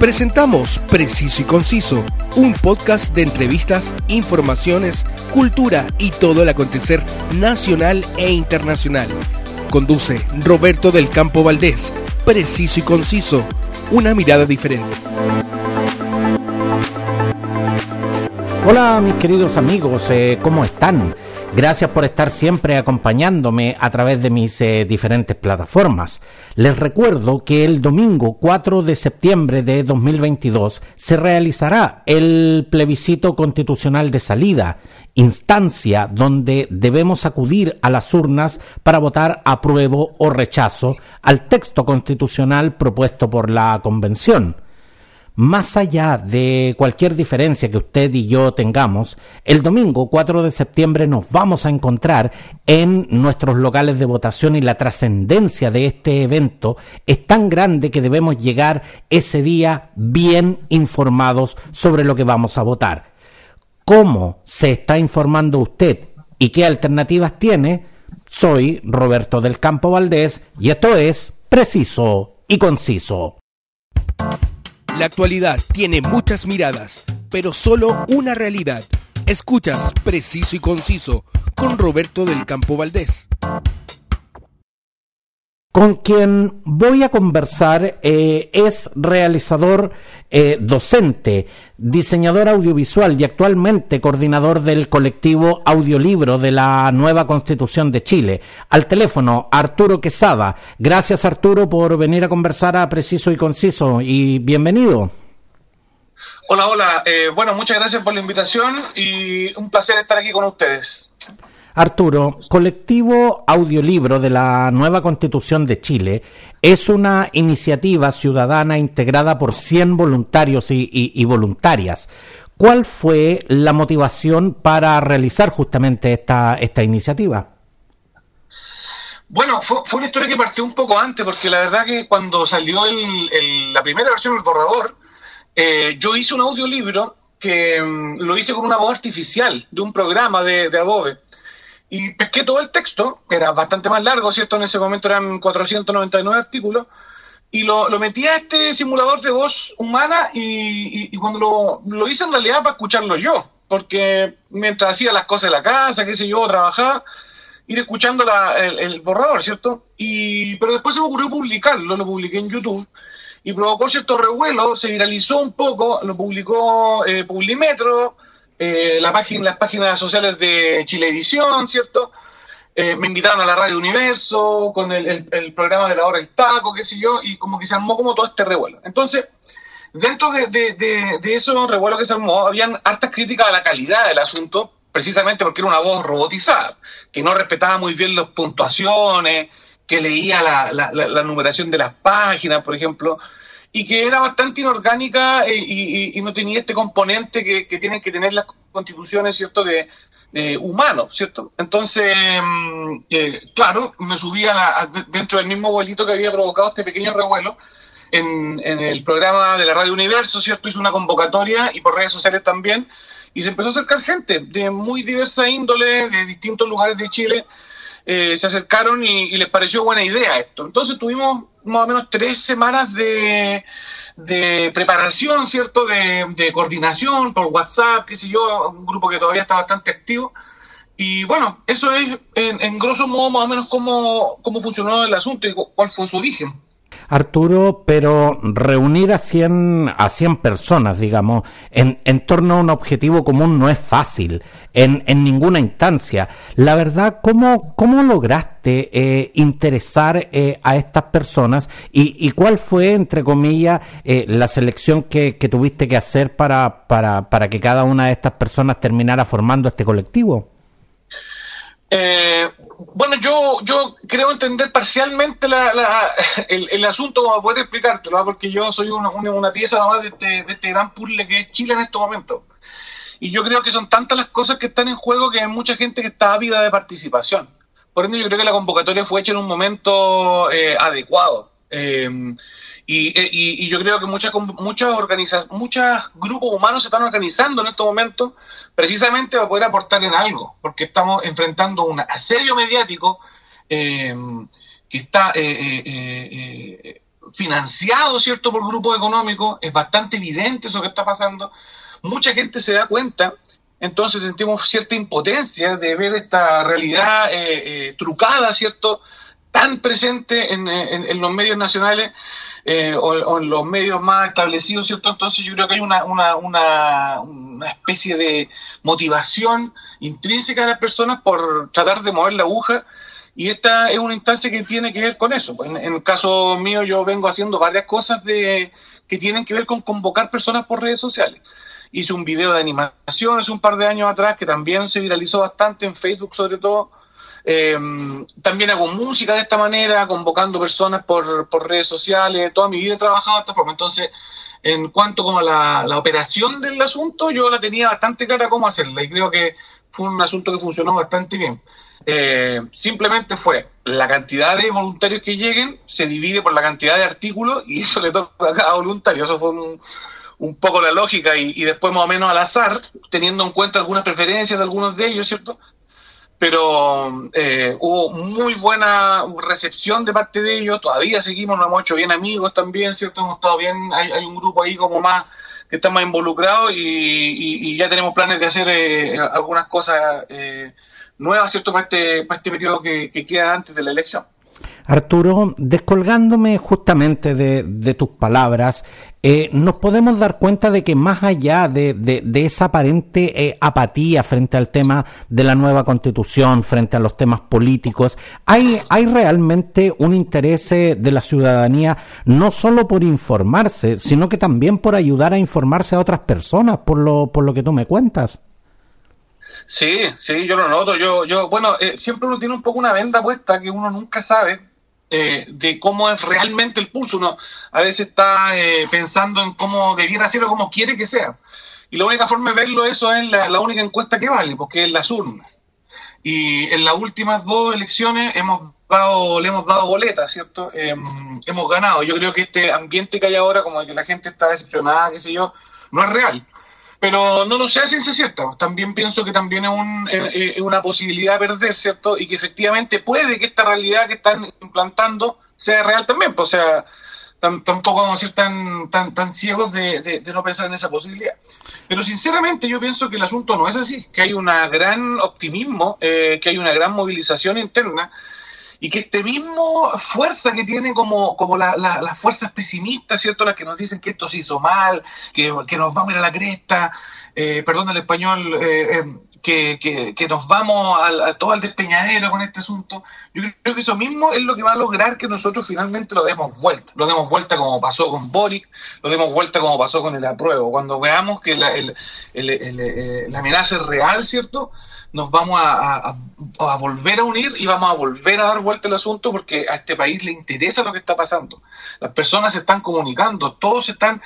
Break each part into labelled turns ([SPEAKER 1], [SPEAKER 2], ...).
[SPEAKER 1] Presentamos Preciso y Conciso, un podcast de entrevistas, informaciones, cultura y todo el acontecer nacional e internacional. Conduce Roberto del Campo Valdés. Preciso y Conciso, una mirada diferente.
[SPEAKER 2] Hola mis queridos amigos, eh, ¿cómo están? Gracias por estar siempre acompañándome a través de mis eh, diferentes plataformas. Les recuerdo que el domingo 4 de septiembre de 2022 se realizará el plebiscito constitucional de salida, instancia donde debemos acudir a las urnas para votar apruebo o rechazo al texto constitucional propuesto por la Convención más allá de cualquier diferencia que usted y yo tengamos, el domingo 4 de septiembre nos vamos a encontrar en nuestros locales de votación y la trascendencia de este evento es tan grande que debemos llegar ese día bien informados sobre lo que vamos a votar. ¿Cómo se está informando usted y qué alternativas tiene? Soy Roberto del Campo Valdés y esto es Preciso y Conciso.
[SPEAKER 1] La actualidad tiene muchas miradas, pero solo una realidad. Escuchas Preciso y Conciso con Roberto del Campo Valdés.
[SPEAKER 2] Con quien voy a conversar eh, es realizador eh, docente, diseñador audiovisual y actualmente coordinador del colectivo Audiolibro de la Nueva Constitución de Chile. Al teléfono, Arturo Quesada. Gracias Arturo por venir a conversar a Preciso y Conciso y bienvenido.
[SPEAKER 3] Hola, hola. Eh, bueno, muchas gracias por la invitación y un placer estar aquí con ustedes.
[SPEAKER 2] Arturo, Colectivo Audiolibro de la Nueva Constitución de Chile es una iniciativa ciudadana integrada por 100 voluntarios y, voluntarias. ¿Cuál fue la motivación para realizar justamente esta, esta iniciativa?
[SPEAKER 3] Bueno, fue, una historia que partió un poco antes, porque la verdad que cuando salió la primera versión del borrador, eh, yo hice un audiolibro que mm, lo hice con una voz artificial de un programa de Adobe y pesqué todo el texto, que era bastante más largo, ¿cierto? En ese momento eran 499 artículos, y lo, lo metí a este simulador de voz humana y, cuando lo, lo, hice en realidad para escucharlo yo, porque mientras hacía las cosas de la casa, qué sé yo, trabajaba, ir escuchando el, borrador, ¿cierto? Y, pero después se me ocurrió publicarlo, lo publiqué en YouTube, y provocó cierto revuelo, se viralizó un poco, lo publicó eh, Publimetro, eh, la página, las páginas sociales de Chile Edición, ¿cierto? Eh, me invitaron a la Radio Universo con el, programa de la hora del taco, qué sé yo, y como que se armó como todo este revuelo. Entonces, dentro de, de, de, esos revuelos que se armó, habían hartas críticas a la calidad del asunto, precisamente porque era una voz robotizada, que no respetaba muy bien las puntuaciones, que leía la, la, la numeración de las páginas, por ejemplo, y que era bastante inorgánica eh, y, no tenía este componente que, tienen que tener las constituciones, ¿cierto?, de, humanos, ¿cierto? Entonces, mm, eh, claro, me subía dentro del mismo vuelito que había provocado este pequeño revuelo. En, el programa de la Radio Universo, ¿cierto? Hizo una convocatoria y por redes sociales también, y se empezó a acercar gente de muy diversa índole, de distintos lugares de Chile, eh, se acercaron y, les pareció buena idea esto. Entonces tuvimos más o menos tres semanas de, preparación, ¿cierto? De, coordinación por WhatsApp, qué sé yo, un grupo que todavía está bastante activo. Y bueno, eso es en, en grosso modo más o menos cómo, cómo funcionó el asunto y cuál fue su origen.
[SPEAKER 2] Arturo, pero reunir a 100, a 100 personas, digamos, en, en torno a un objetivo común no es fácil, en, en ninguna instancia. La verdad, ¿cómo, cómo lograste eh, interesar eh, a estas personas y, y, cuál fue, entre comillas, eh, la selección que, que, tuviste que hacer para, para, para que cada una de estas personas terminara formando este colectivo?
[SPEAKER 3] Eh, bueno, yo, yo creo entender parcialmente la, el, asunto para poder explicártelo, ¿ah? porque yo soy una, una, pieza más de este, de este gran puzzle que es Chile en este momento. Y yo creo que son tantas las cosas que están en juego que hay mucha gente que está ávida de participación. Por ende, yo creo que la convocatoria fue hecha en un momento eh, adecuado. Eh, eh, y, yo creo que muchas muchas organizaciones, muchos grupos humanos se están organizando en estos momentos precisamente para poder aportar en algo, porque estamos enfrentando un asedio mediático eh, que está eh, financiado, ¿cierto?, por grupos económicos, es bastante evidente eso que está pasando. Mucha gente se da cuenta, entonces sentimos cierta impotencia de ver esta realidad eh, eh, trucada, ¿cierto?, tan presente en, en, los medios nacionales eh, o, en los medios más establecidos, ¿cierto? Entonces yo creo que hay una, una, una, especie de motivación intrínseca de las personas por tratar de mover la aguja y esta es una instancia que tiene que ver con eso. En, en el caso mío yo vengo haciendo varias cosas de, que tienen que ver con convocar personas por redes sociales. Hice un video de animación hace un par de años atrás que también se viralizó bastante en Facebook sobre todo. Eh, también hago música de esta manera, convocando personas por, por redes sociales. Toda mi vida he trabajado de esta forma. Entonces, en cuanto como a la, la operación del asunto, yo la tenía bastante clara cómo hacerla y creo que fue un asunto que funcionó bastante bien. Eh, simplemente fue la cantidad de voluntarios que lleguen se divide por la cantidad de artículos y eso le toca a cada voluntario. Eso fue un, un poco la lógica y, después más o menos al azar, teniendo en cuenta algunas preferencias de algunos de ellos, ¿cierto? Pero eh, hubo muy buena recepción de parte de ellos, todavía seguimos, nos hemos hecho bien amigos también, ¿cierto? Hemos estado bien, hay, hay un grupo ahí como más que está más involucrado y, y, ya tenemos planes de hacer eh, algunas cosas eh, nuevas, ¿cierto?, para este, para este periodo que queda antes de la elección.
[SPEAKER 2] Arturo, descolgándome justamente de, tus palabras, eh, nos podemos dar cuenta de que más allá de, esa aparente eh, apatía frente al tema de la nueva constitución, frente a los temas políticos, hay, hay realmente un interés eh, de la ciudadanía no solo por informarse, sino que también por ayudar a informarse a otras personas, por lo, por lo que tú me cuentas.
[SPEAKER 3] Sí, sí, yo lo noto. Yo, yo, bueno, eh, siempre uno tiene un poco una venda puesta que uno nunca sabe eh, de cómo es realmente el pulso. Uno a veces está eh, pensando en cómo debiera ser o cómo quiere que sea. Y la única forma de verlo eso es la, única encuesta que vale, porque es las urnas. Y en las últimas dos elecciones hemos dado, le hemos dado boletas, ¿cierto? Eh, hemos ganado. Yo creo que este ambiente que hay ahora, como que la gente está decepcionada, qué sé yo, no es real pero no lo sé ciencia cierta. También pienso que también es, un, eh, es, una posibilidad de perder, ¿cierto? Y que efectivamente puede que esta realidad que están implantando sea real también. Pues, o sea, tampoco vamos a ser tan, tan, tan ciegos de, no pensar en esa posibilidad. Pero sinceramente yo pienso que el asunto no es así, que hay un gran optimismo, eh, que hay una gran movilización interna y que este mismo fuerza que tiene como, como la, la, las fuerzas pesimistas, ¿cierto? Las que nos dicen que esto se hizo mal, que, que nos vamos a ir a la cresta, eh, perdón el español, eh, eh, que, que, que, nos vamos a, a, todo al despeñadero con este asunto. Yo creo que eso mismo es lo que va a lograr que nosotros finalmente lo demos vuelta. Lo demos vuelta como pasó con Boric, lo demos vuelta como pasó con el apruebo. Cuando veamos que la, el, el, el, la amenaza es real, ¿cierto? Nos vamos a, volver a unir y vamos a volver a dar vuelta el asunto porque a este país le interesa lo que está pasando. Las personas se están comunicando, todos se están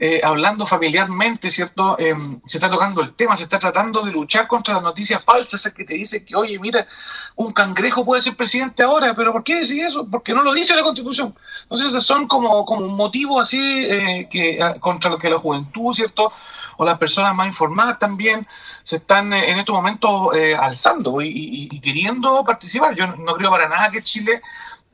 [SPEAKER 3] eh, hablando familiarmente, ¿cierto? Eh, se está tocando el tema, se está tratando de luchar contra las noticias falsas, es que te dicen que, oye, mira, un cangrejo puede ser presidente ahora, pero ¿por qué decir eso? Porque no lo dice la Constitución. Entonces, son como, como un motivo así eh, que contra lo que la juventud, ¿cierto? O las personas más informadas también se están eh, en estos momentos eh, alzando y, y, y, queriendo participar. Yo no creo para nada que Chile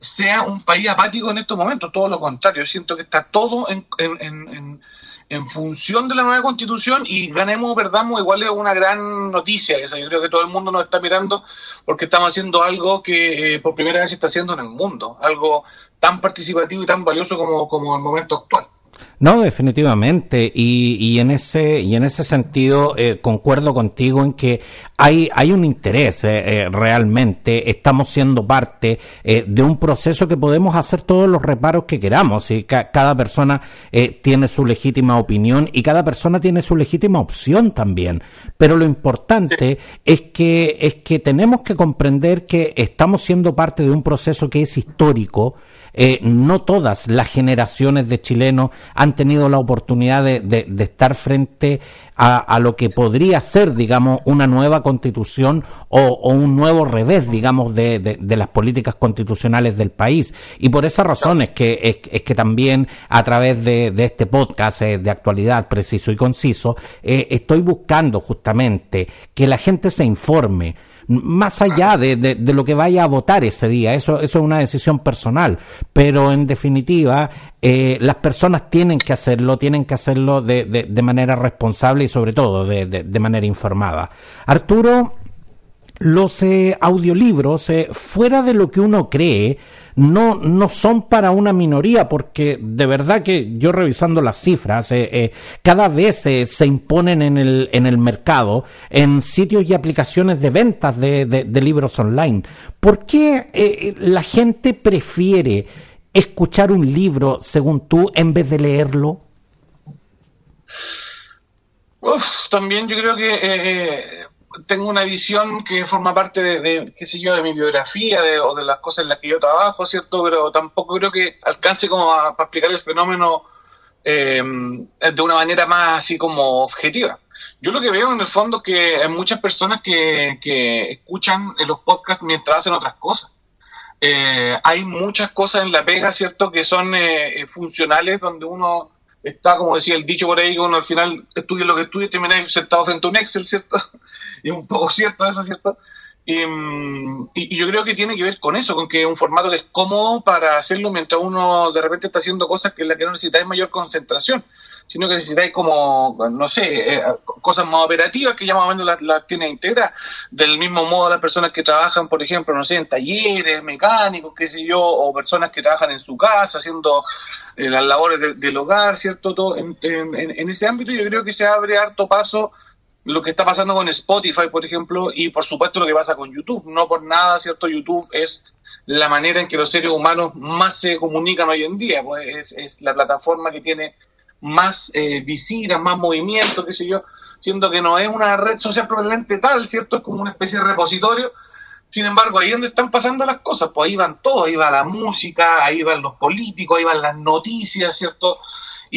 [SPEAKER 3] sea un país apático en estos momentos, todo lo contrario, yo siento que está todo en, en, en, en función de la nueva constitución y ganemos o perdamos, igual es una gran noticia esa. Yo creo que todo el mundo nos está mirando porque estamos haciendo algo que eh, por primera vez se está haciendo en el mundo, algo tan participativo y tan valioso como, como el momento actual.
[SPEAKER 2] No, definitivamente. Y, y, en ese y en ese sentido eh, concuerdo contigo en que hay hay un interés eh, eh, realmente. Estamos siendo parte eh, de un proceso que podemos hacer todos los reparos que queramos. Y ca cada persona eh, tiene su legítima opinión y cada persona tiene su legítima opción también. Pero lo importante sí. es que es que tenemos que comprender que estamos siendo parte de un proceso que es histórico no todas las generaciones de chilenos han tenido la oportunidad de, estar frente a, lo que podría ser, digamos, una nueva constitución o, un nuevo revés, digamos, de, de, las políticas constitucionales del país. Y por esa razón es que, es, es que también a través de, de este podcast eh, de actualidad preciso y conciso, eh, estoy buscando justamente que la gente se informe más allá de, de, lo que vaya a votar ese día. Eso, eso es una decisión personal. Pero en definitiva, eh, las personas tienen que hacerlo, tienen que hacerlo de, de manera responsable y sobre todo de, manera informada. Arturo, los eh, audiolibros, eh, fuera de lo que uno cree, no, no son para una minoría, porque de verdad que yo revisando las cifras, eh, eh cada vez eh, se imponen en el, en el mercado, en sitios y aplicaciones de ventas de, de, libros online. ¿Por qué la gente prefiere escuchar un libro, según tú, en vez de leerlo?
[SPEAKER 3] Uf, también yo creo que tengo una visión que forma parte de, qué sé yo, de mi biografía de, o de las cosas en las que yo trabajo, ¿cierto? Pero tampoco creo que alcance como a, para explicar el fenómeno eh, de una manera más así como objetiva. Yo lo que veo en el fondo es que hay muchas personas que, que escuchan los podcasts mientras hacen otras cosas. Eh, hay muchas cosas en la pega, ¿cierto?, que son eh, funcionales donde uno está, como decía el dicho por ahí, que uno al final estudia lo que estudia y termina sentado frente a un Excel, ¿cierto? Es un poco cierto eso, ¿cierto? Mm, y, yo creo que tiene que ver con eso, con que es un formato que es cómodo para hacerlo mientras uno de repente está haciendo cosas que en las que no necesitáis mayor concentración, sino que necesitáis como, no sé, eh, cosas más operativas que ya más o menos las, tiene integradas. Del mismo modo las personas que trabajan, por ejemplo, no sé, en talleres mecánicos, qué sé yo, o personas que trabajan en su casa haciendo eh, las labores del hogar, ¿cierto? Todo, en, en ese ámbito yo creo que se abre harto paso lo que está pasando con Spotify, por ejemplo, y por supuesto lo que pasa con YouTube. No por nada, ¿cierto? YouTube es la manera en que los seres humanos más se comunican hoy en día, pues es, la plataforma que tiene más eh, visitas, más movimiento, qué sé yo, siendo que no es una red social probablemente tal, ¿cierto? Es como una especie de repositorio. Sin embargo, ahí donde están pasando las cosas, pues ahí van todos, ahí va la música, ahí van los políticos, ahí van las noticias, ¿cierto?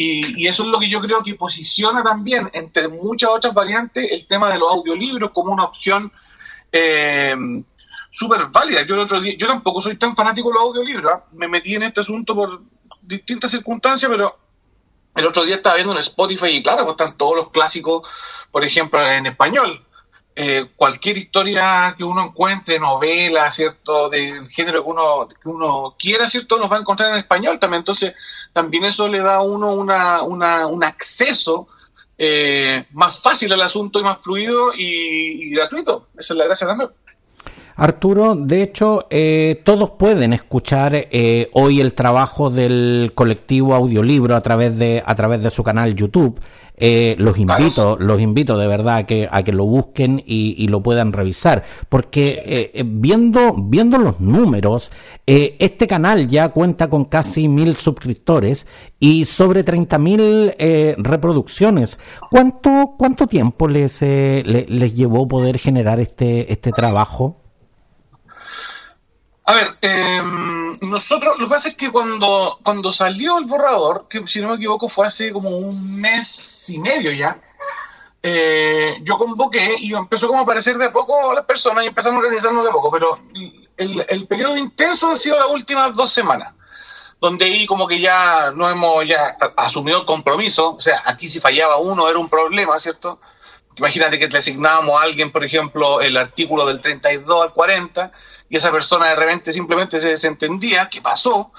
[SPEAKER 3] Y, eso es lo que yo creo que posiciona también, entre muchas otras variantes, el tema de los audiolibros como una opción eh, súper válida. Yo, el otro día, yo tampoco soy tan fanático de los audiolibros, ¿ah? me metí en este asunto por distintas circunstancias, pero el otro día estaba viendo en Spotify y claro, pues están todos los clásicos, por ejemplo, en español. Eh, cualquier historia que uno encuentre, novela, ¿cierto? Del género que uno, que uno quiera, ¿cierto? Nos va a encontrar en español también. Entonces, también eso le da a uno una, una, un acceso eh, más fácil al asunto y más fluido y, gratuito. Esa es la gracia también.
[SPEAKER 2] Arturo, de hecho, eh, todos pueden escuchar hoy el trabajo del colectivo Audiolibro a través de a través de su canal YouTube. Eh, los invito, los invito de verdad a que, a que lo busquen y, lo puedan revisar, porque eh, eh, viendo, viendo los números, este canal ya cuenta con casi mil suscriptores y sobre 30 mil reproducciones. ¿Cuánto, cuánto tiempo les, les llevó poder generar este, este trabajo?
[SPEAKER 3] A ver, em, nosotros, lo que pasa es que cuando, cuando salió el borrador, que si no me equivoco fue hace como un mes y medio ya, eh, yo convoqué y empezó como a aparecer de a poco las personas y empezamos a organizarnos de a poco, pero el, el periodo intenso han sido las últimas dos semanas, donde ahí como que ya no hemos ya asumido el compromiso, o sea, aquí si fallaba uno era un problema, ¿cierto? Imagínate que le asignábamos a alguien, por ejemplo, el artículo del 32 al 40, y esa persona de repente simplemente se desentendía, ¿qué pasó?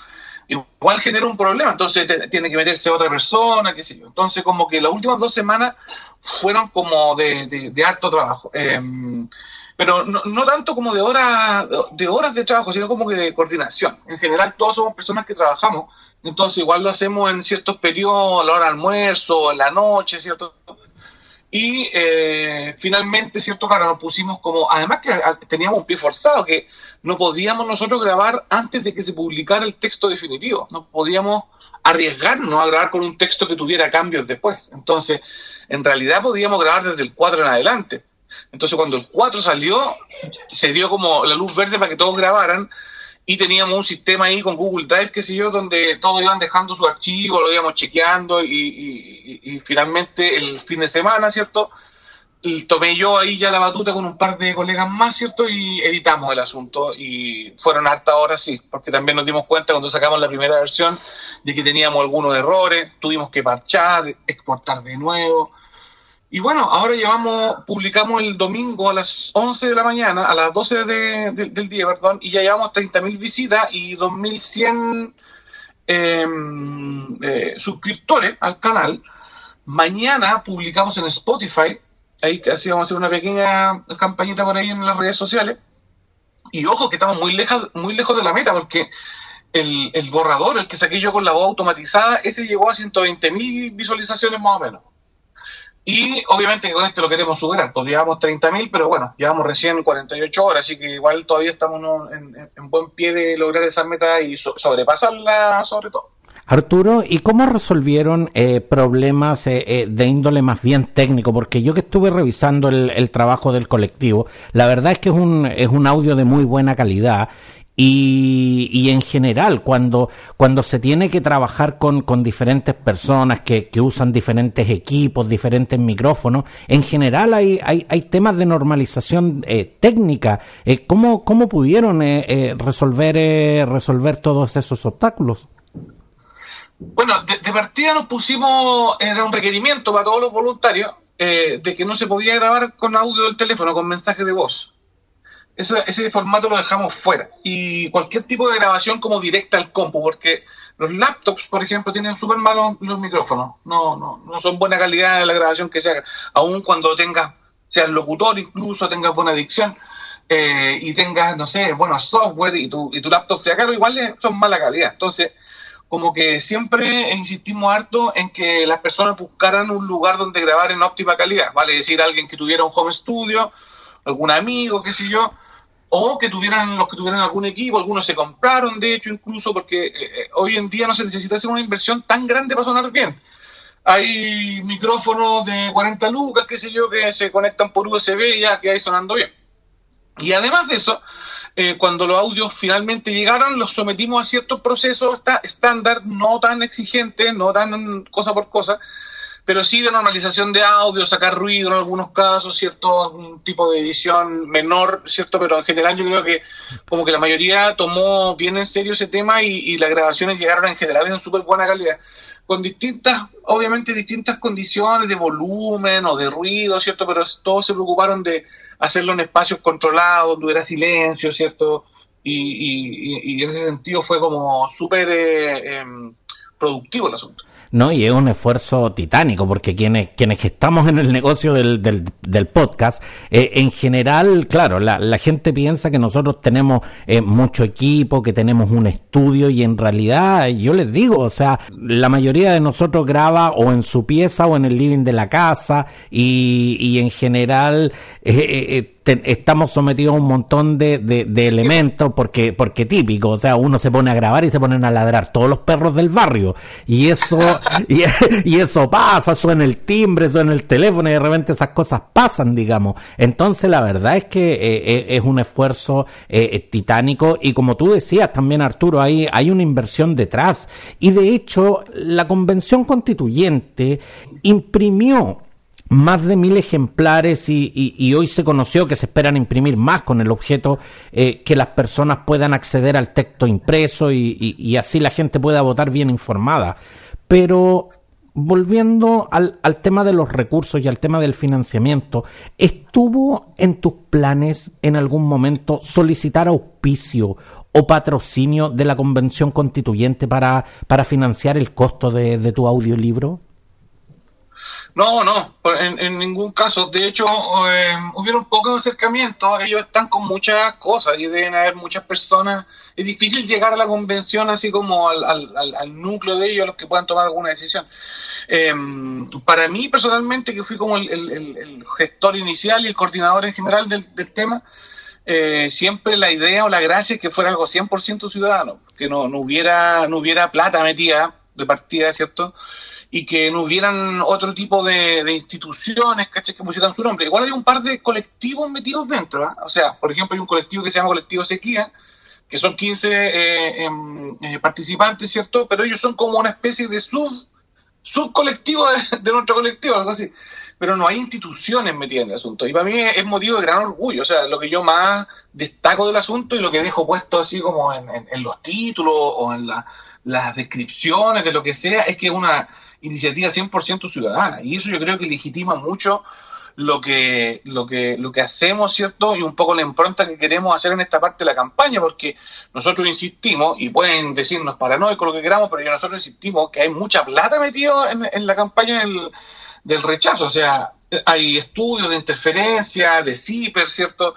[SPEAKER 3] Igual genera un problema, entonces tiene que meterse otra persona, qué sé yo. Entonces, como que las últimas dos semanas fueron como de, de, harto trabajo. Em, pero no, tanto como de horas, de horas de trabajo, sino como que de coordinación. En general, todos somos personas que trabajamos, entonces igual lo hacemos en ciertos periodos, a la hora de almuerzo, en la noche, ¿cierto? Y eh, finalmente, ¿cierto? Claro, nos pusimos como, además que teníamos un pie forzado, que no podíamos nosotros grabar antes de que se publicara el texto definitivo, no podíamos arriesgarnos a grabar con un texto que tuviera cambios después. Entonces, en realidad podíamos grabar desde el 4 en adelante. Entonces, cuando el 4 salió, se dio como la luz verde para que todos grabaran, y teníamos un sistema ahí con Google Drive, qué sé yo, donde todos iban dejando su archivo, lo íbamos chequeando y, finalmente el fin de semana, ¿cierto? Y tomé yo ahí ya la batuta con un par de colegas más, ¿cierto? Y editamos el asunto y fueron hartas horas, sí, porque también nos dimos cuenta cuando sacamos la primera versión de que teníamos algunos errores, tuvimos que parchar, exportar de nuevo, Y bueno, ahora llevamos, publicamos el domingo a las 11 de la mañana, a las 12 del día, perdón, y ya llevamos 30.000 visitas y 2.100 em, eh, suscriptores al canal. Mañana publicamos en Spotify, ahí casi vamos a hacer una pequeña campañita por ahí en las redes sociales. Y ojo que estamos muy lejos, muy lejos de la meta, porque el, el borrador, el que saqué yo con la voz automatizada, ese llegó a 120.000 visualizaciones más o menos. Y obviamente con este lo queremos superar, pues llevamos 30.000, pero bueno, llevamos recién 48 horas, así que igual todavía estamos en, buen pie de lograr esa meta y sobrepasarla sobre todo.
[SPEAKER 2] Arturo, ¿y cómo resolvieron eh, problemas eh, eh, de índole más bien técnico? Porque yo que estuve revisando el, el, trabajo del colectivo, la verdad es que es un, es un audio de muy buena calidad y, en general, cuando, cuando se tiene que trabajar con, con diferentes personas que, que, usan diferentes equipos, diferentes micrófonos, en general hay, hay, hay temas de normalización eh, técnica. Eh, ¿cómo, ¿Cómo pudieron eh, eh resolver, resolver todos esos obstáculos?
[SPEAKER 3] Bueno, de, de, partida nos pusimos, era un requerimiento para todos los voluntarios, de que no se podía grabar con audio del teléfono, con mensaje de voz ese, ese formato lo dejamos fuera. Y cualquier tipo de grabación como directa al compu, porque los laptops, por ejemplo, tienen súper malos los micrófonos. No, no, no son buena calidad la grabación que se haga. Aún cuando tengas, seas locutor incluso, tengas buena dicción eh, y tengas, no sé, bueno, software y tu, y tu laptop sea caro, igual son mala calidad. Entonces, como que siempre insistimos harto en que las personas buscaran un lugar donde grabar en óptima calidad. Vale decir, alguien que tuviera un home studio, algún amigo, qué sé yo, o que tuvieran los que tuvieran algún equipo, algunos se compraron, de hecho, incluso porque eh, eh, hoy en día no se necesita hacer una inversión tan grande para sonar bien. Hay micrófonos de 40 lucas, qué sé yo, que se conectan por USB y ya que hay sonando bien. Y además de eso, eh, cuando los audios finalmente llegaron, los sometimos a ciertos procesos estándar, no tan exigentes, no tan cosa por cosa, pero sí de normalización de audio, sacar ruido en algunos casos, cierto algún tipo de edición menor, cierto, pero en general yo creo que como que la mayoría tomó bien en serio ese tema y, las grabaciones llegaron en general en súper buena calidad, con distintas, obviamente distintas condiciones de volumen o de ruido, cierto, pero todos se preocuparon de hacerlo en espacios controlados, donde hubiera silencio, cierto, y, y, y en ese sentido fue como súper eh, eh, productivo el asunto.
[SPEAKER 2] ¿no? Y es un esfuerzo titánico, porque quienes, quienes estamos en el negocio del, del, del podcast, eh, en general, claro, la, la, gente piensa que nosotros tenemos eh, mucho equipo, que tenemos un estudio, y en realidad, yo les digo, o sea, la mayoría de nosotros graba o en su pieza o en el living de la casa, y, y en general, eh, estamos sometidos a un montón de, de, elementos porque porque típico, o sea, uno se pone a grabar y se ponen a ladrar todos los perros del barrio. Y eso y, eso pasa, suena el timbre, suena el teléfono y de repente esas cosas pasan, digamos. Entonces la verdad es que eh, eh es un esfuerzo eh, titánico. Y como tú decías también Arturo, hay una inversión detrás. Y de hecho la convención constituyente imprimió más de mil ejemplares y, hoy se conoció que se esperan imprimir más con el objeto eh, que las personas puedan acceder al texto impreso y, así la gente pueda votar bien informada. Pero volviendo al, al, tema de los recursos y al tema del financiamiento, ¿estuvo en tus planes en algún momento solicitar auspicio o patrocinio de la convención constituyente para, para financiar el costo de, de tu audiolibro?
[SPEAKER 3] No, no, en, en, ningún caso. De hecho, eh, hubieron pocos acercamientos. Ellos están con muchas cosas y deben haber muchas personas. Es difícil llegar a la convención así como al, al, al núcleo de ellos, a los que puedan tomar alguna decisión. Eh, para mí, personalmente, que fui como el, el, gestor inicial y el coordinador en general del, del tema, eh, siempre la idea o la gracia es que fuera algo 100% ciudadano, que no, no, hubiera, no hubiera plata metida de partida, ¿cierto? Y que no hubieran otro tipo de, instituciones ¿caché? que pusieran su nombre. Igual hay un par de colectivos metidos dentro. ¿eh? O sea, por ejemplo, hay un colectivo que se llama Colectivo Sequía, que son 15 eh, eh, participantes, ¿cierto? Pero ellos son como una especie de sub subcolectivo de, de nuestro colectivo, algo así. Pero no hay instituciones metidas en el asunto. Y para mí es, motivo de gran orgullo. O sea, lo que yo más destaco del asunto y lo que dejo puesto así como en, en, los títulos o en la, las descripciones de lo que sea, es que una iniciativa 100% ciudadana. Y eso yo creo que legitima mucho lo que, lo que, lo que hacemos, ¿cierto? Y un poco la impronta que queremos hacer en esta parte de la campaña, porque nosotros insistimos, y pueden decirnos paranoicos lo que queramos, pero nosotros insistimos que hay mucha plata metida en, en la campaña del, del rechazo. O sea, hay estudios de interferencia, de CIPER, ¿cierto?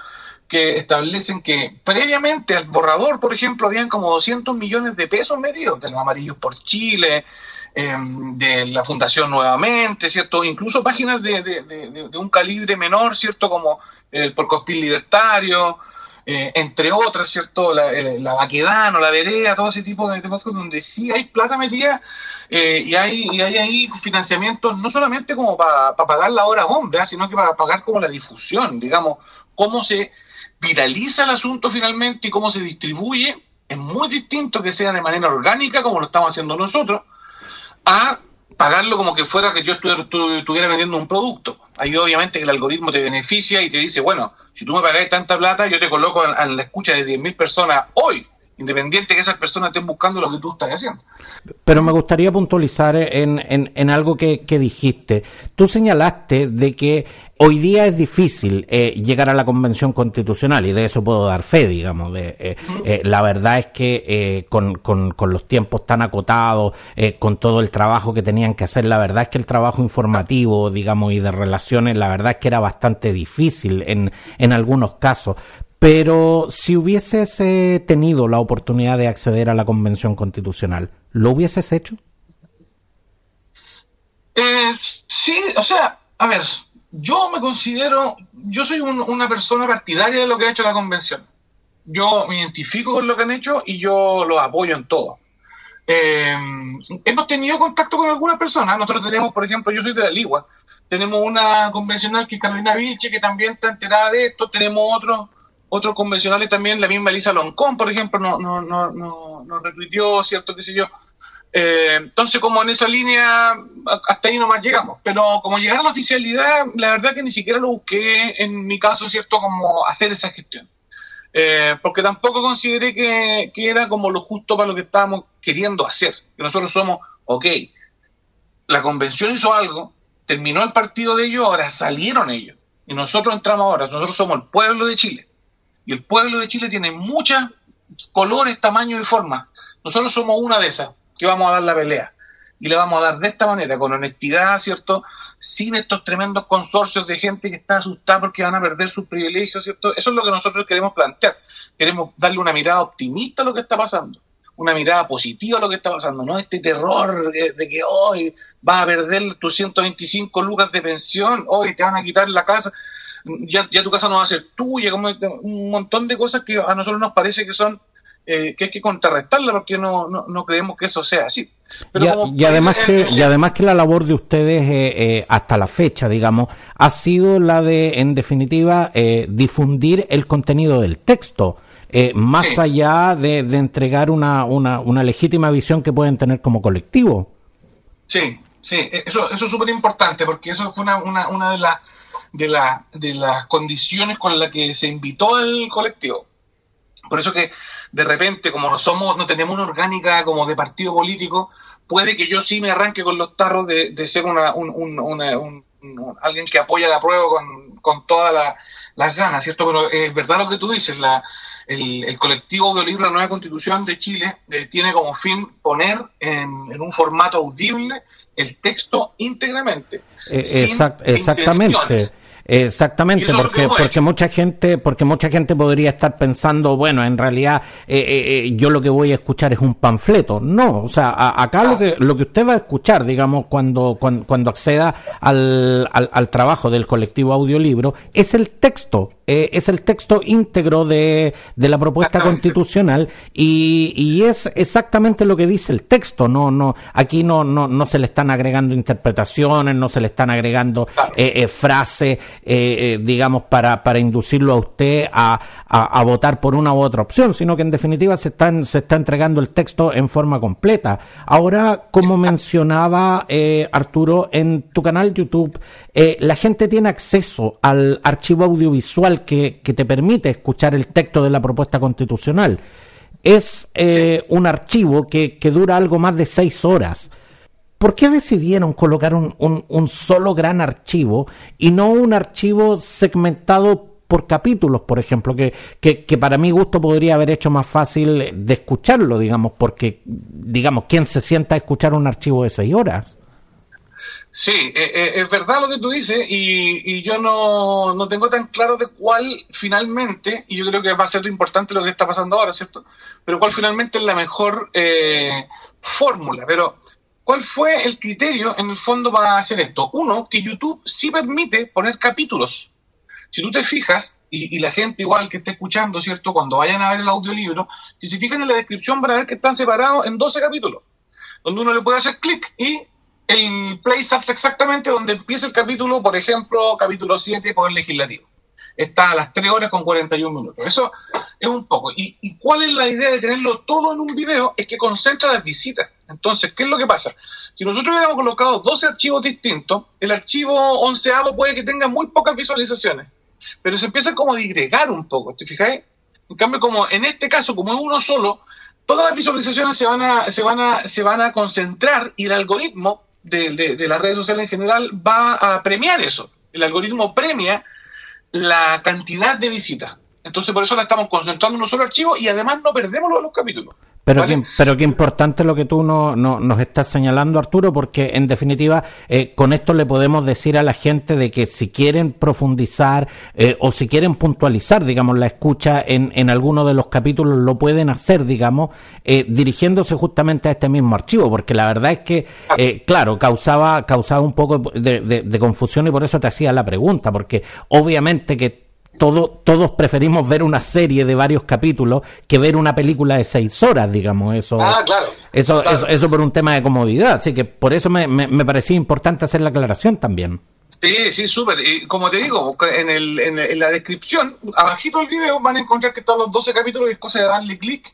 [SPEAKER 3] que establecen que previamente al borrador, por ejemplo, habían como 200 millones de pesos metidos de los amarillos por Chile, em, de la Fundación Nuevamente, ¿cierto? Incluso páginas de, de, un calibre menor, ¿cierto? Como el Porcospil Libertario, eh, entre otras, ¿cierto? La, la Baquedano, la Vereda, todo ese tipo de temas donde sí hay plata metida eh, y, hay, y hay ahí financiamientos no solamente como para pagar la hora hombre, ¿ah? sino que para pagar como la difusión, digamos, cómo se viraliza el asunto finalmente y cómo se distribuye, es muy distinto que sea de manera orgánica, como lo estamos haciendo nosotros, a pagarlo como que fuera que yo estuviera, vendiendo un producto. Ahí obviamente el algoritmo te beneficia y te dice, bueno, si tú me pagas tanta plata, yo te coloco a, la escucha de 10.000 personas hoy, independiente que esas personas estén buscando lo que tú estás haciendo.
[SPEAKER 2] Pero me gustaría puntualizar en, en, en algo que, que, dijiste. Tú señalaste de que Hoy día es difícil eh, llegar a la convención constitucional y de eso puedo dar fe, digamos. De, eh, eh, la verdad es que con, con, los tiempos tan acotados, con todo el trabajo que tenían que hacer, la verdad es que el trabajo informativo, digamos, y de relaciones, la verdad es que era bastante difícil en, en algunos casos. Pero si hubieses tenido la oportunidad de acceder a la convención constitucional, ¿lo hubieses hecho?
[SPEAKER 3] sí, o sea, a ver, yo me considero, yo soy una persona partidaria de lo que ha hecho la convención. Yo me identifico con lo que han hecho y yo lo apoyo en todo. Eh, hemos tenido contacto con algunas personas. Nosotros tenemos, por ejemplo, yo soy de la Ligua. Tenemos una convencional que es Carolina Vilche, que también está enterada de esto. Tenemos otros otros convencionales también, la misma Elisa Loncón, por ejemplo, no, no, no, no, no retuiteó, ¿cierto? ¿Qué sé yo? Eh, entonces, como en esa línea, hasta ahí nomás llegamos. Pero como llegar a la oficialidad, la verdad que ni siquiera lo busqué, en mi caso, ¿cierto?, como hacer esa gestión. Eh, porque tampoco consideré que, era como lo justo para lo que estábamos queriendo hacer. Que nosotros somos, ok, la convención hizo algo, terminó el partido de ellos, ahora salieron ellos. Y nosotros entramos ahora, nosotros somos el pueblo de Chile. Y el pueblo de Chile tiene muchos colores, tamaños y formas. Nosotros somos una de esas que vamos a dar la pelea. Y le vamos a dar de esta manera, con honestidad, ¿cierto? Sin estos tremendos consorcios de gente que está asustada porque van a perder sus privilegios, ¿cierto? Eso es lo que nosotros queremos plantear. Queremos darle una mirada optimista a lo que está pasando, una mirada positiva a lo que está pasando, no este terror de, que hoy vas a perder tus 125 lucas de pensión, hoy te van a quitar la casa, ya, ya tu casa no va a ser tuya, como un montón de cosas que a nosotros nos parece que son eh, que hay que contrarrestarla porque no, no, creemos que eso sea así.
[SPEAKER 2] y, además que, y además que la labor de ustedes eh, eh, hasta la fecha, digamos, ha sido la de, en definitiva, difundir el contenido del texto. más allá de, entregar una, una, una, legítima visión que pueden tener como colectivo.
[SPEAKER 3] Sí, sí, eso, eso es súper importante porque eso fue una, una, una de, las de, la, de las condiciones con las que se invitó al colectivo. Por eso que de repente, como no somos, no tenemos una orgánica como de partido político, puede que yo sí me arranque con los tarros de, ser una, un, alguien que apoya la prueba con, con todas las ganas, ¿cierto? Pero es verdad lo que tú dices, la, el, colectivo de la Nueva Constitución de Chile eh, tiene como fin poner en, un formato audible el texto íntegramente.
[SPEAKER 2] Eh, exactamente. Exactamente, porque, porque mucha gente, porque mucha gente podría estar pensando, bueno, en realidad eh, eh, eh, yo lo que voy a escuchar es un panfleto. No, o sea, acá lo que lo que usted va a escuchar, digamos, cuando cuando, cuando acceda al, al, al trabajo del colectivo audiolibro, es el texto eh, es el texto íntegro de, de la propuesta constitucional y, y, es exactamente lo que dice el texto. No, no, aquí no, no, no se le están agregando interpretaciones, no se le están agregando eh, eh, frases, digamos, para, para inducirlo a usted a, a, votar por una u otra opción, sino que en definitiva se están, se está entregando el texto en forma completa. Ahora, como mencionaba Arturo, en tu canal YouTube, la gente tiene acceso al archivo audiovisual que, te permite escuchar el texto de la propuesta constitucional. Es eh, un archivo que, dura algo más de seis horas. ¿por qué decidieron colocar un, un, solo gran archivo y no un archivo segmentado por capítulos, por ejemplo, que, que, que, para mi gusto podría haber hecho más fácil de escucharlo, digamos, porque, digamos, ¿quién se sienta a escuchar un archivo de seis horas?
[SPEAKER 3] Sí, eh, eh, es verdad lo que tú dices y, yo no, no, tengo tan claro de cuál finalmente, y yo creo que va a ser importante lo que está pasando ahora, ¿cierto? Pero cuál finalmente es la mejor eh, fórmula. Pero, ¿cuál fue el criterio en el fondo para hacer esto? Uno, que YouTube sí permite poner capítulos. Si tú te fijas, y, y, la gente igual que esté escuchando, ¿cierto? Cuando vayan a ver el audiolibro, si se fijan en la descripción van a ver que están separados en 12 capítulos, donde uno le puede hacer clic y el play salta exactamente donde empieza el capítulo, por ejemplo, capítulo 7, Poder Legislativo. Está a las 3 horas con 41 minutos. Eso es un poco. ¿Y, cuál es la idea de tenerlo todo en un video? Es que concentra las visitas. Entonces, ¿qué es lo que pasa? Si nosotros hubiéramos colocado 12 archivos distintos, el archivo onceavo puede que tenga muy pocas visualizaciones, pero se empieza como a digregar un poco, ¿te fijáis? En cambio, como en este caso, como es uno solo, todas las visualizaciones se van a, se van a, se van a concentrar y el algoritmo de, de, las redes sociales en general va a premiar eso. El algoritmo premia la cantidad de visitas. Entonces por eso la estamos concentrando en un solo archivo y además no perdemos los capítulos.
[SPEAKER 2] Pero, qué, pero qué importante lo que tú no, nos estás señalando, Arturo, porque en definitiva eh, con esto le podemos decir a la gente de que si quieren profundizar eh, o si quieren puntualizar, digamos, la escucha en, en alguno de los capítulos, lo pueden hacer, digamos, eh, dirigiéndose justamente a este mismo archivo, porque la verdad es que, claro, causaba, causaba un poco de, de confusión y por eso te hacía la pregunta, porque obviamente que todos preferimos ver una serie de varios capítulos que ver una película de seis horas, digamos. Eso,
[SPEAKER 3] ah, claro,
[SPEAKER 2] eso, Eso, por un tema de comodidad. Así que por eso me, me, parecía importante hacer la aclaración también.
[SPEAKER 3] Sí, sí, súper. Y como te digo, en, el, en, la descripción, abajito del video, van a encontrar que están los 12 capítulos y es cosa de darle clic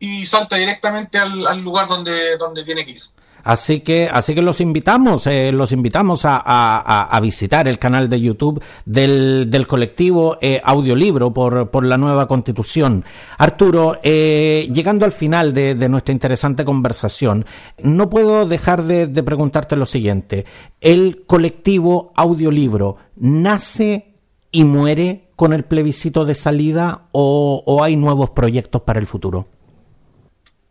[SPEAKER 3] y salta directamente al, al lugar donde, donde tiene que ir.
[SPEAKER 2] Así que, así que los invitamos, eh, los invitamos a, a, visitar el canal de YouTube del, del colectivo eh, Audiolibro por, por la nueva constitución. Arturo, eh, llegando al final de, de, nuestra interesante conversación, no puedo dejar de, de preguntarte lo siguiente. ¿El colectivo Audiolibro nace y muere con el plebiscito de salida o, o hay nuevos proyectos para el futuro?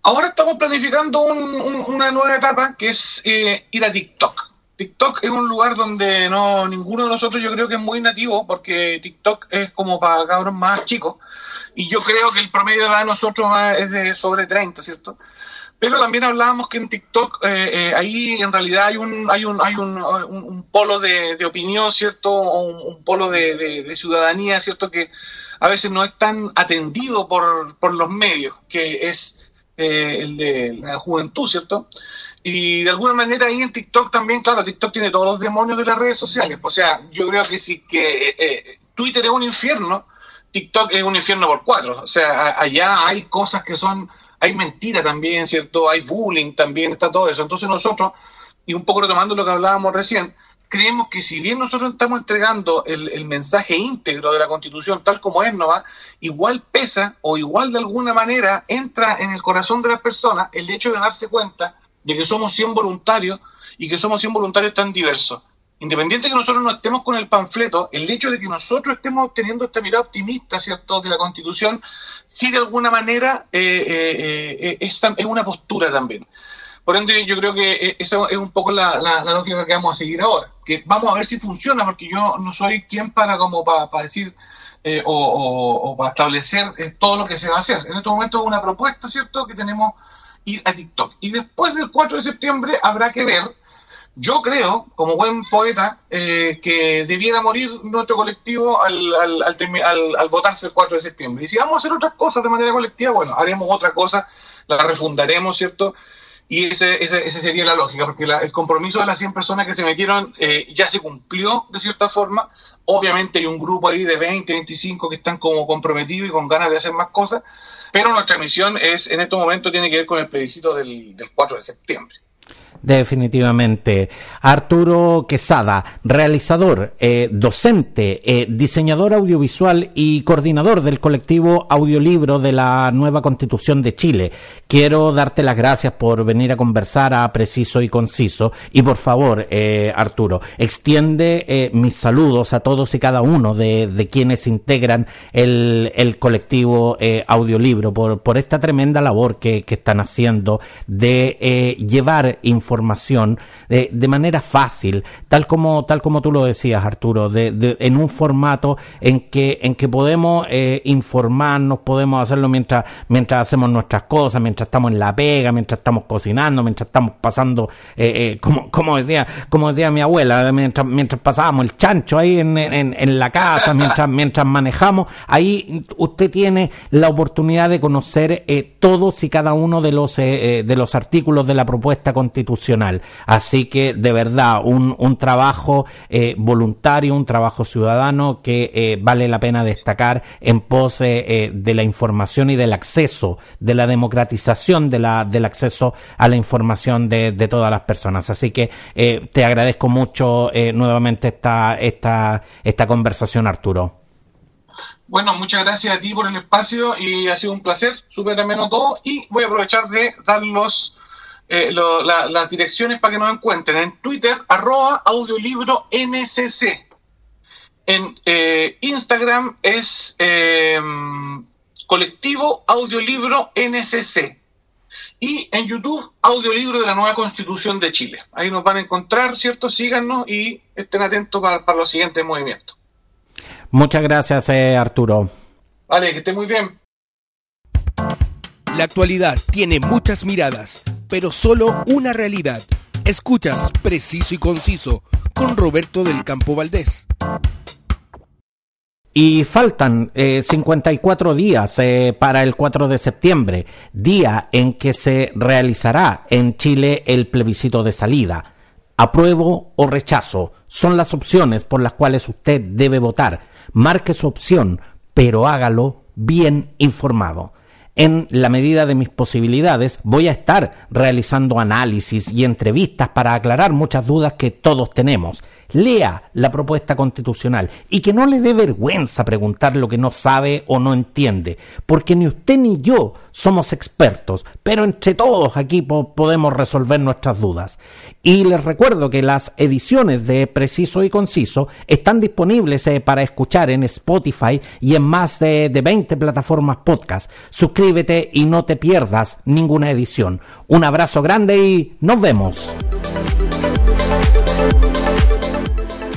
[SPEAKER 3] Ahora estamos planificando una nueva etapa que es eh, ir a TikTok. TikTok es un lugar donde no ninguno de nosotros yo creo que es muy nativo porque TikTok es como para cabros más chicos y yo creo que el promedio de nosotros es de sobre 30, ¿cierto? Pero también hablábamos que en TikTok eh, eh, ahí en realidad hay un hay un hay un, un, polo de, opinión, ¿cierto? O un, polo de, de, ciudadanía, ¿cierto? Que a veces no es tan atendido por, por los medios, que es eh, el de la juventud, ¿cierto? Y de alguna manera ahí en TikTok también, claro, TikTok tiene todos los demonios de las redes sociales. O sea, yo creo que sí que eh, eh, Twitter es un infierno, TikTok es un infierno por cuatro. O sea, allá hay cosas que son, hay mentira también, ¿cierto? Hay bullying también, está todo eso. Entonces nosotros, y un poco retomando lo que hablábamos recién, creemos que si bien nosotros estamos entregando el, mensaje íntegro de la Constitución tal como es, ¿no va? igual pesa o igual de alguna manera entra en el corazón de las personas el hecho de darse cuenta de que somos 100 voluntarios y que somos 100 voluntarios tan diversos. Independiente de que nosotros no estemos con el panfleto, el hecho de que nosotros estemos teniendo esta mirada optimista, ¿cierto?, de la Constitución, sí de alguna manera eh, eh, eh, es, es una postura también. Por ende, yo creo que eh, esa es un poco la, lógica que vamos a seguir ahora. Que vamos a ver si funciona, porque yo no soy quien para como para, decir eh, o, para establecer eh, todo lo que se va a hacer. En este momento es una propuesta, ¿cierto?, que tenemos ir a TikTok. Y después del 4 de septiembre habrá que ver, yo creo, como buen poeta, que debiera morir nuestro colectivo al, al, al, al, votarse el 4 de septiembre. Y si vamos a hacer otras cosas de manera colectiva, bueno, haremos otra cosa, la refundaremos, ¿cierto?, y ese, ese, sería la lógica, porque el compromiso de las 100 personas que se metieron eh, ya se cumplió de cierta forma. Obviamente hay un grupo ahí de 20, 25 que están como comprometidos y con ganas de hacer más cosas, pero nuestra misión es, en este momento, tiene que ver con el plebiscito del, del 4 de septiembre.
[SPEAKER 2] Definitivamente. Arturo Quesada, realizador, eh, docente, eh, diseñador audiovisual y coordinador del colectivo Audiolibro de la nueva Constitución de Chile. Quiero darte las gracias por venir a conversar a preciso y conciso y por favor, eh, Arturo, extiende mis saludos a todos y cada uno de, quienes integran el, colectivo Audiolibro por, por esta tremenda labor que, que están haciendo de llevar información de, manera fácil, tal como, tal como tú lo decías, Arturo, de, en un formato en que, en que podemos eh, informarnos, podemos hacerlo mientras, mientras hacemos nuestras cosas, mientras estamos en la pega, mientras estamos cocinando, mientras estamos pasando, eh, eh, como, como, decía, como decía mi abuela, mientras, mientras pasábamos el chancho ahí en, en, la casa, mientras, mientras manejamos, ahí usted tiene la oportunidad de conocer todos y cada uno de los, de los artículos de la propuesta constitucional. Así que, de verdad, un, un trabajo eh, voluntario, un trabajo ciudadano que eh, vale la pena destacar en pos eh, de la información y del acceso, de la democratización de la, del acceso a la información de, de todas las personas. Así que te agradezco mucho nuevamente esta, esta, esta conversación, Arturo.
[SPEAKER 3] Bueno, muchas gracias a ti por el espacio y ha sido un placer, súper ameno todo. Y voy a aprovechar de dar los eh, las direcciones para que nos encuentren. En Twitter, arroba audiolibro NCC. En eh, Instagram es em, colectivo audiolibro NCC. Y en YouTube, audiolibro de la nueva Constitución de Chile. Ahí nos van a encontrar, ¿cierto? Síganos y estén atentos para, para los siguientes movimientos.
[SPEAKER 2] Muchas gracias, eh, Arturo.
[SPEAKER 3] Vale, que esté muy bien.
[SPEAKER 1] La actualidad tiene muchas miradas pero solo una realidad. Escuchas Preciso y Conciso con Roberto del Campo Valdés.
[SPEAKER 2] Y faltan 54 eh, días eh, para el 4 de septiembre, día en que se realizará en Chile el plebiscito de salida. Apruebo o rechazo son las opciones por las cuales usted debe votar. Marque su opción, pero hágalo bien informado en la medida de mis posibilidades, voy a estar realizando análisis y entrevistas para aclarar muchas dudas que todos tenemos. Lea la propuesta constitucional y que no le dé vergüenza preguntar lo que no sabe o no entiende, porque ni usted ni yo somos expertos, pero entre todos aquí podemos resolver nuestras dudas. Y les recuerdo que las ediciones de Preciso y Conciso están disponibles eh, para escuchar en Spotify y en más de, de 20 plataformas podcast. Suscríbete y no te pierdas ninguna edición. Un abrazo grande y nos vemos.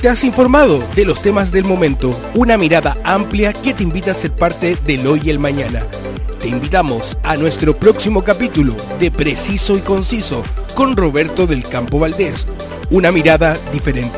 [SPEAKER 1] Has informado de los temas del momento, una mirada amplia que te invita a ser parte del hoy y el mañana. Te invitamos a nuestro próximo capítulo de Preciso y Conciso con Roberto del Campo Valdés. Una mirada diferente.